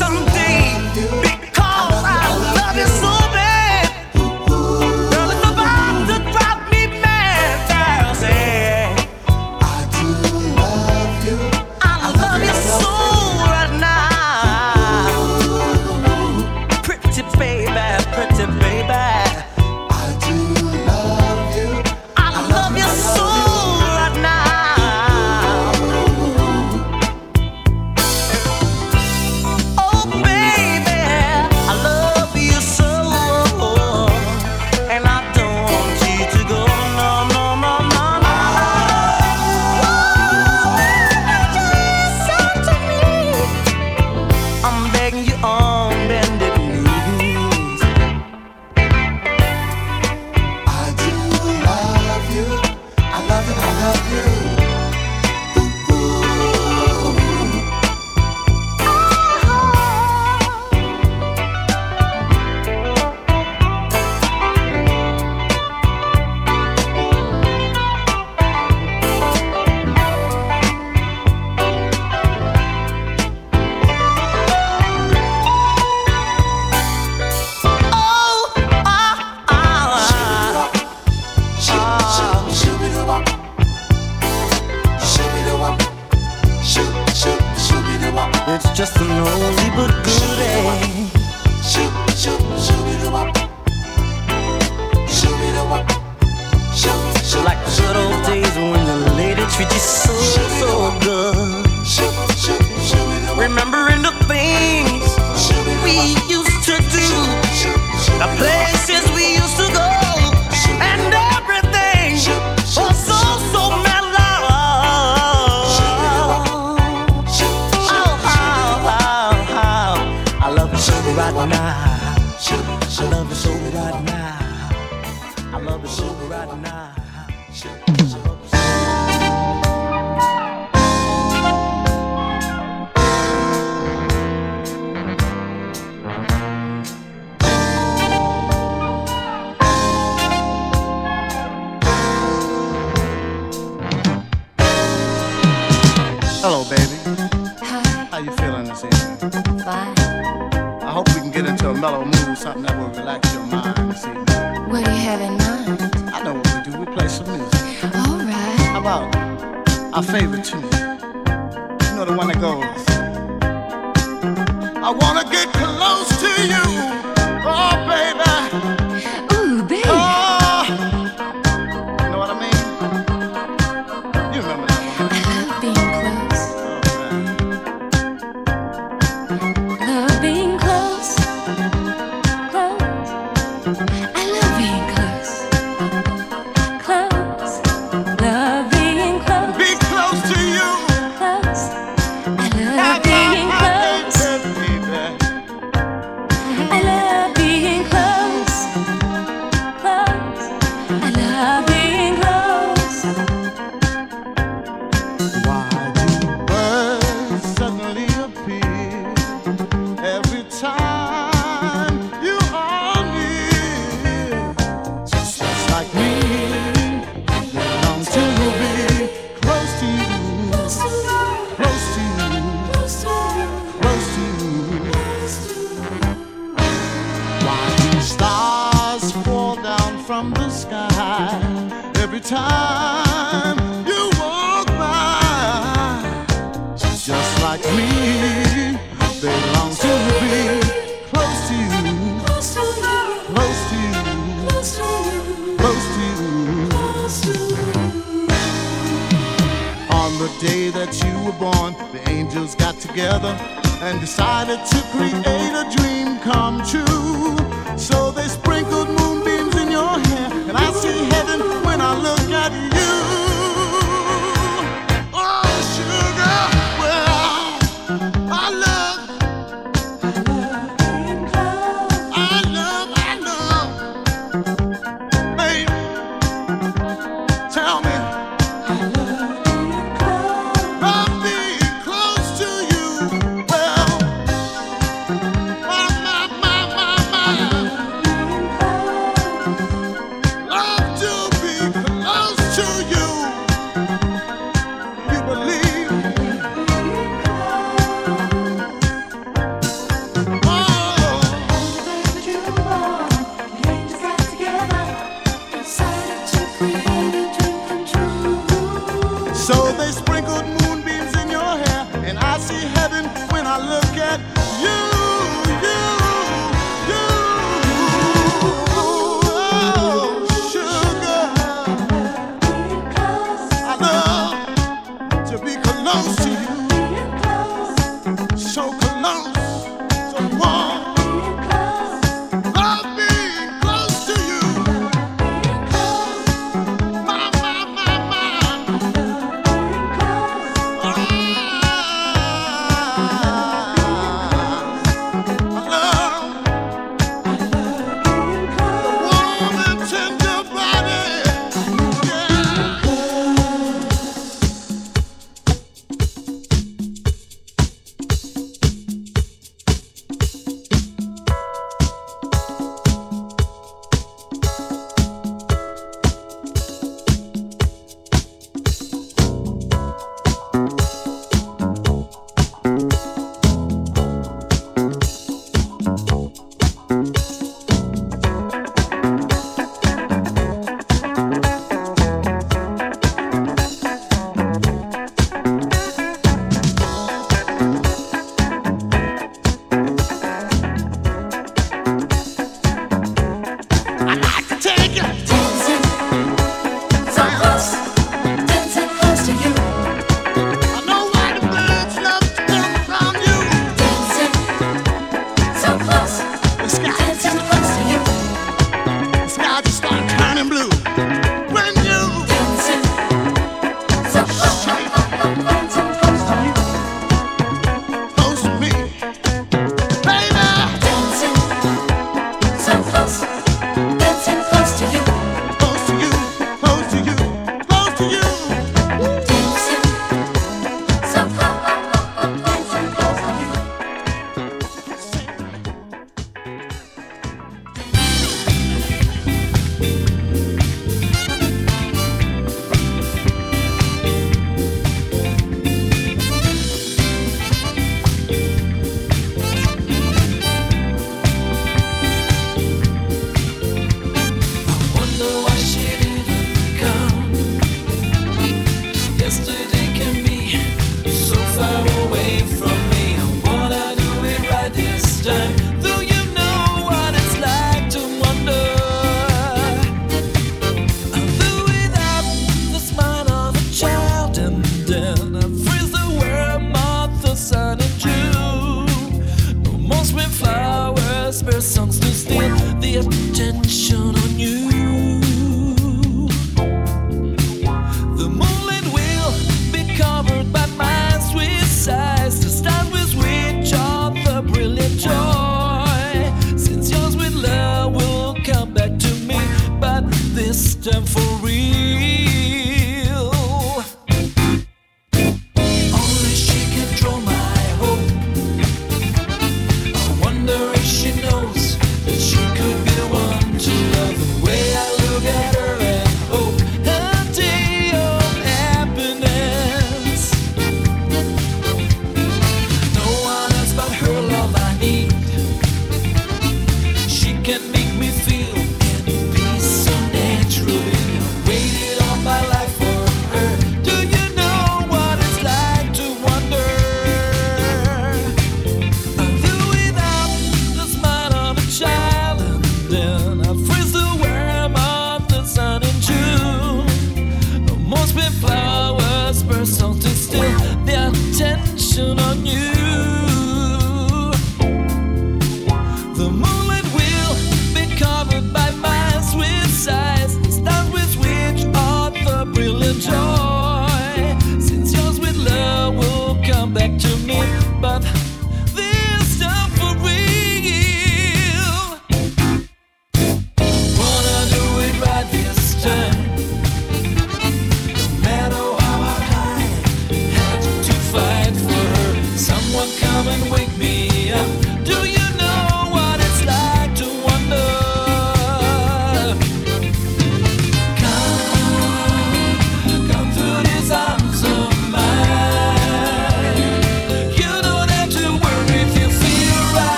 Some love is right now. Hello, baby. Hi. How you feeling this evening? Fine. I hope we can get into a mellow mood, something that will relax your mind this evening. What do you have in mind? I know what we do. We play some music. All right. How about our favorite tune? You know the one that goes. I wanna get close to you. the day that you were born, the angels got together and decided to create a dream come true. So they sprinkled moonbeams in your hair, and I see heaven when I look at you.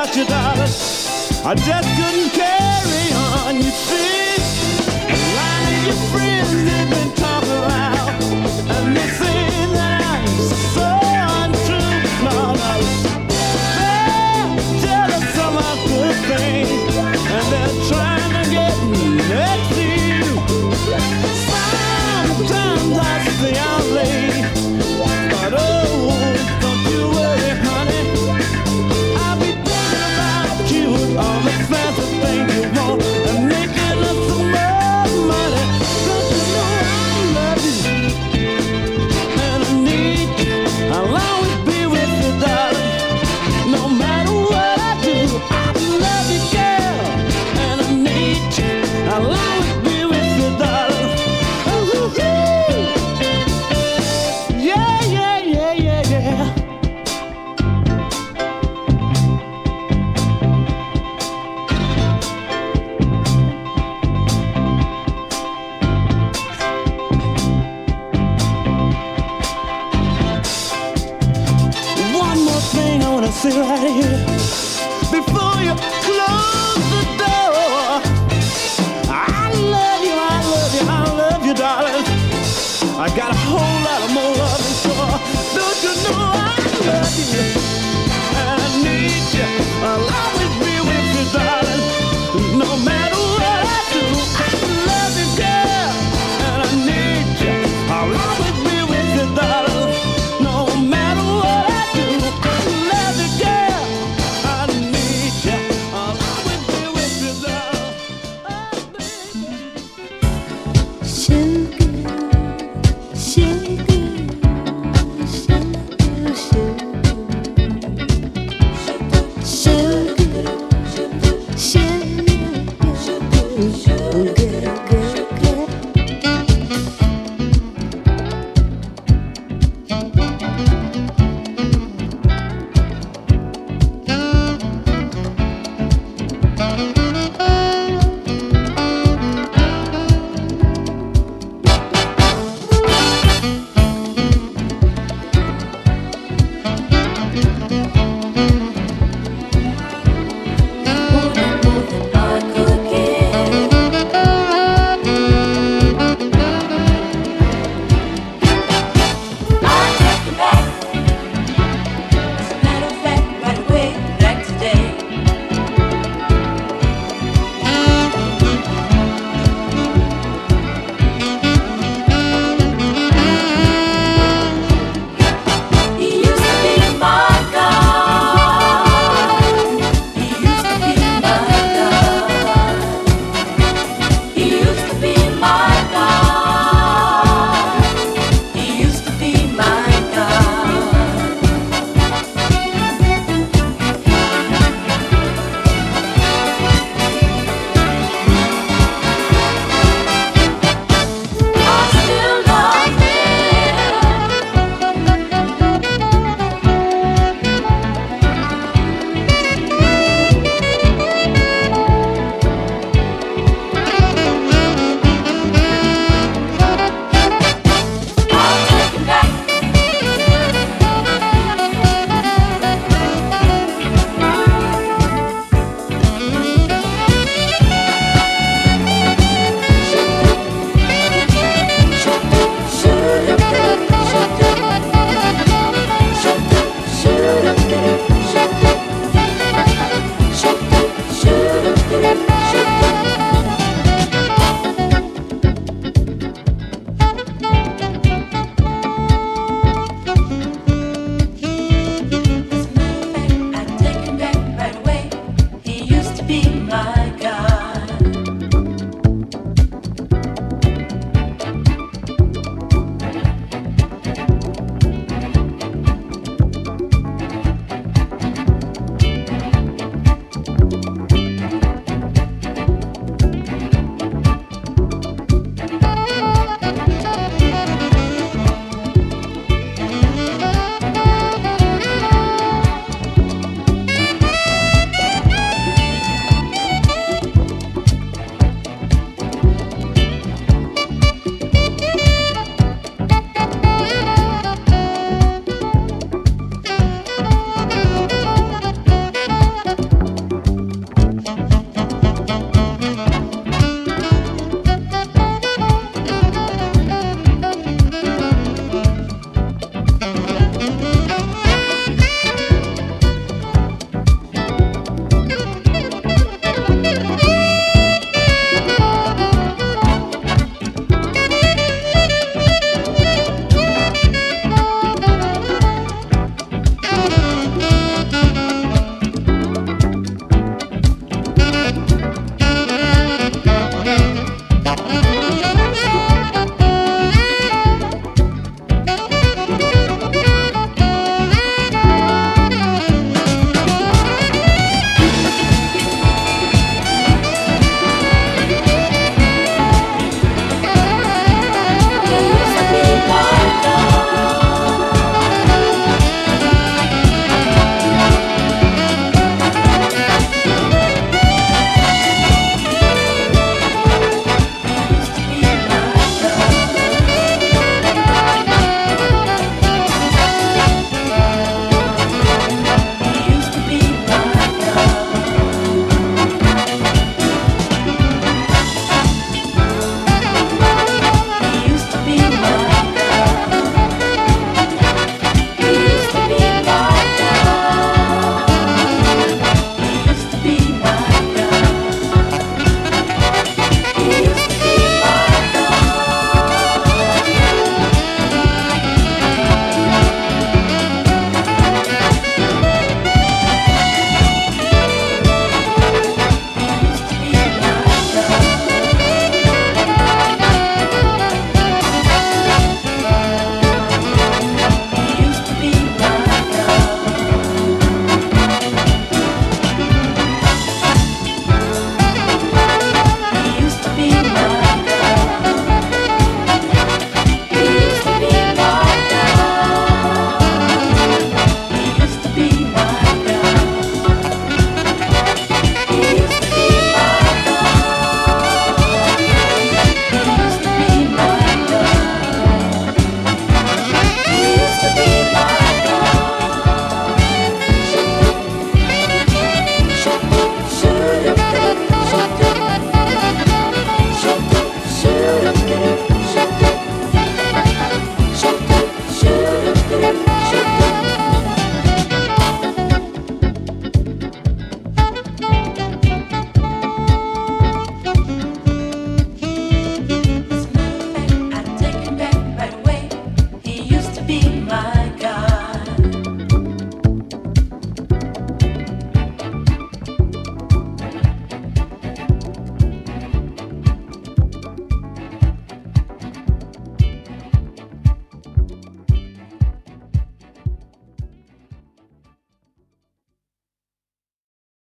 without you, daughter. I just couldn't carry on, you see. A lot of your friends, they've been talking about.